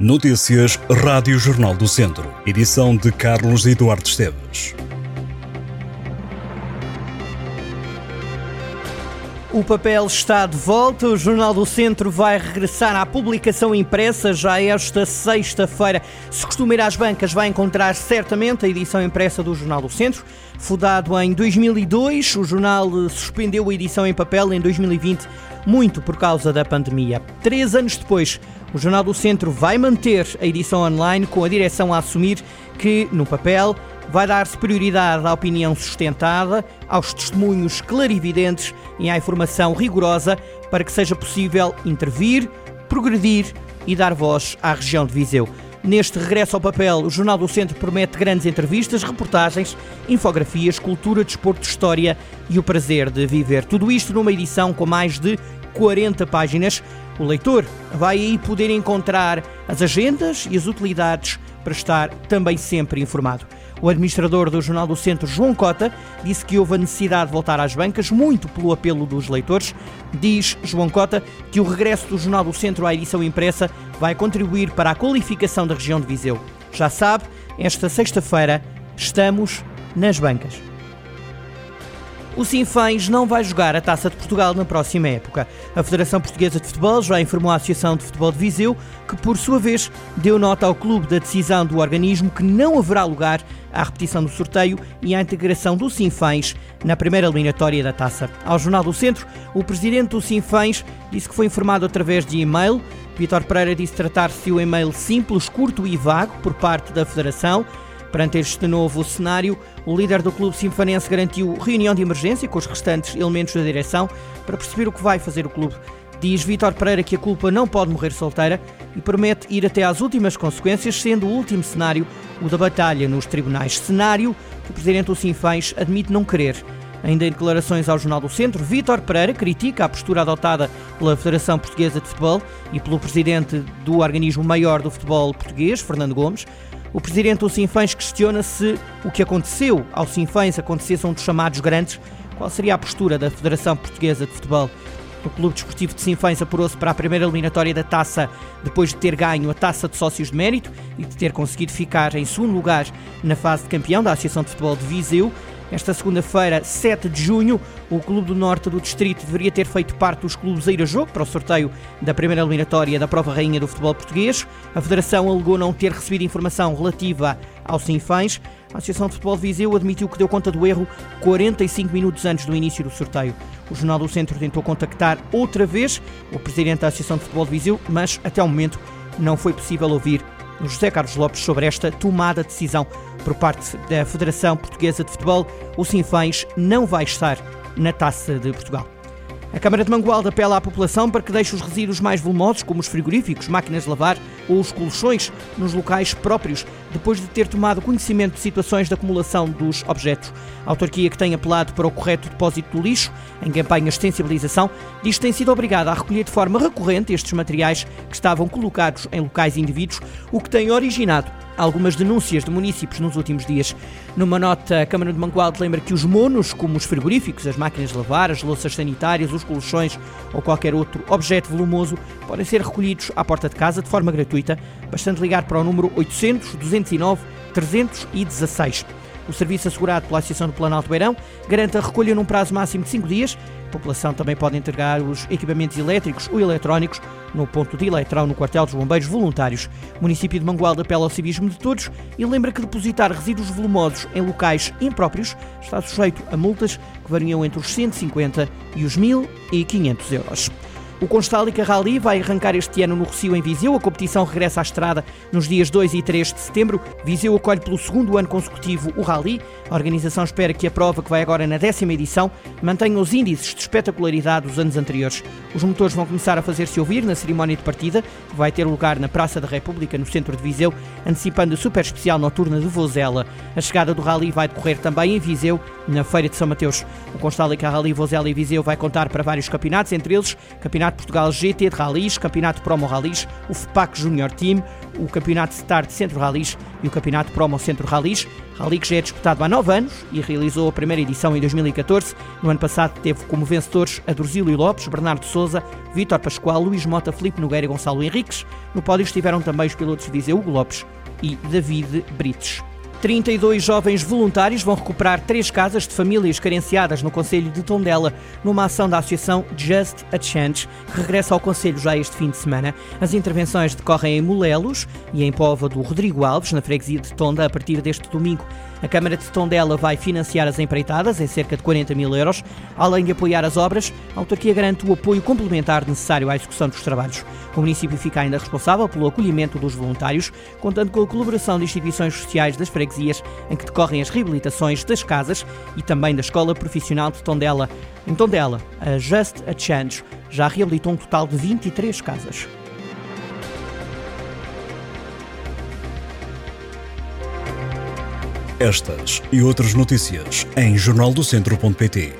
Notícias Rádio Jornal do Centro. Edição de Carlos Eduardo Esteves. O papel está de volta. O Jornal do Centro vai regressar à publicação impressa já esta sexta-feira. Se costuma às bancas, vai encontrar certamente a edição impressa do Jornal do Centro. Fundado em 2002, o jornal suspendeu a edição em papel em 2020, muito por causa da pandemia. Três anos depois, o Jornal do Centro vai manter a edição online, com a direção a assumir que, no papel, vai dar-se prioridade à opinião sustentada, aos testemunhos clarividentes e à informação rigorosa para que seja possível intervir, progredir e dar voz à região de Viseu. Neste regresso ao papel, o Jornal do Centro promete grandes entrevistas, reportagens, infografias, cultura, desporto, história e o prazer de viver. Tudo isto numa edição com mais de 40 páginas. O leitor vai aí poder encontrar as agendas e as utilidades para estar também sempre informado. O administrador do Jornal do Centro, João Cota, disse que houve a necessidade de voltar às bancas, muito pelo apelo dos leitores. Diz João Cota que o regresso do Jornal do Centro à edição impressa vai contribuir para a qualificação da região de Viseu. Já sabe, esta sexta-feira estamos nas bancas. O Sinfãs não vai jogar a Taça de Portugal na próxima época. A Federação Portuguesa de Futebol já informou a Associação de Futebol de Viseu que, por sua vez, deu nota ao clube da decisão do organismo que não haverá lugar à repetição do sorteio e à integração do Sinfãs na primeira eliminatória da Taça. Ao Jornal do Centro, o presidente do Sinfãs disse que foi informado através de e-mail. Vitor Pereira disse tratar-se de um e-mail simples, curto e vago por parte da Federação Perante este novo cenário, o líder do clube sinfanense garantiu reunião de emergência com os restantes elementos da direção para perceber o que vai fazer o clube. Diz Vítor Pereira que a culpa não pode morrer solteira e promete ir até às últimas consequências, sendo o último cenário o da batalha nos tribunais. Cenário que o presidente do Sinfãs admite não querer. Ainda em declarações ao Jornal do Centro, Vítor Pereira critica a postura adotada pela Federação Portuguesa de Futebol e pelo presidente do organismo maior do futebol português, Fernando Gomes. O presidente do Sinfãs questiona se o que aconteceu ao Sinfãs acontecesse a um dos chamados grandes, qual seria a postura da Federação Portuguesa de Futebol. O Clube Desportivo de Sinfãs apurou-se para a primeira eliminatória da taça depois de ter ganho a taça de sócios de mérito e de ter conseguido ficar em segundo lugar na fase de campeão da Associação de Futebol de Viseu. Esta segunda-feira, 7 de junho, o Clube do Norte do Distrito deveria ter feito parte dos clubes a ir a jogo para o sorteio da primeira eliminatória da Prova Rainha do Futebol Português. A Federação alegou não ter recebido informação relativa ao Sinfãs. A Associação de Futebol de Viseu admitiu que deu conta do erro 45 minutos antes do início do sorteio. O Jornal do Centro tentou contactar outra vez o presidente da Associação de Futebol de Viseu, mas até o momento não foi possível ouvir José Carlos Lopes sobre esta tomada de decisão por parte da Federação Portuguesa de Futebol. O Sinfãs não vai estar na Taça de Portugal. A Câmara de Mangualde apela à população para que deixe os resíduos mais volumosos, como os frigoríficos, máquinas de lavar ou os colchões, nos locais próprios, depois de ter tomado conhecimento de situações de acumulação dos objetos. A autarquia, que tem apelado para o correto depósito do lixo, em campanhas de sensibilização, diz que tem sido obrigada a recolher de forma recorrente estes materiais que estavam colocados em locais indivíduos, o que tem originado algumas denúncias de municípios nos últimos dias. Numa nota, a Câmara de Mangualde lembra que os monos, como os frigoríficos, as máquinas de lavar, as louças sanitárias, os colchões ou qualquer outro objeto volumoso, podem ser recolhidos à porta de casa de forma gratuita, bastante ligar para o número 800 209 316. O serviço assegurado pela Associação do Planalto Beirão garante a recolha num prazo máximo de 5 dias. População também pode entregar os equipamentos elétricos ou eletrónicos no ponto de eletrão no quartel dos bombeiros voluntários. O município de Mangualde apela ao civismo de todos e lembra que depositar resíduos volumosos em locais impróprios está sujeito a multas que variam entre os 150 e os 1.500 euros. O Constálica Rally vai arrancar este ano no Recio em Viseu. A competição regressa à estrada nos dias 2 e 3 de setembro. Viseu acolhe pelo segundo ano consecutivo o Rally. A organização espera que a prova, que vai agora na décima edição, mantenha os índices de espetacularidade dos anos anteriores. Os motores vão começar a fazer-se ouvir na cerimónia de partida, que vai ter lugar na Praça da República, no centro de Viseu, antecipando a super especial noturna de Vozela. A chegada do Rally vai decorrer também em Viseu, na Feira de São Mateus. O Constálica Rally Vozela e Viseu vai contar para vários campeonatos, entre eles Campeonato Portugal GT de Rallys, Campeonato Promo Rallys, o FPAC Junior Team, o Campeonato Start Centro Rallys e o Campeonato Promo Centro Rallys. Rally que já é disputado há nove anos e realizou a primeira edição em 2014. No ano passado teve como vencedores Adruzílio Lopes, Bernardo Souza, Vítor Pascoal, Luís Mota, Felipe Nogueira e Gonçalo Henriques. No pódio estiveram também os pilotos de Viseu Hugo Lopes e David Brites. 32 jovens voluntários vão recuperar três casas de famílias carenciadas no Conselho de Tondela, numa ação da Associação Just a Chance, que regressa ao Conselho já este fim de semana. As intervenções decorrem em Molelos e em Pova do Rodrigo Alves, na freguesia de Tonda, a partir deste domingo. A Câmara de Tondela vai financiar as empreitadas em cerca de 40 mil euros. Além de apoiar as obras, a autarquia garante o apoio complementar necessário à execução dos trabalhos. O município fica ainda responsável pelo acolhimento dos voluntários, contando com a colaboração de instituições sociais das freguesias em que decorrem as reabilitações das casas e também da Escola Profissional de Tondela. Em Tondela, a Just a Change já reabilitou um total de 23 casas. Estas e outras notícias em jornaldocentro.pt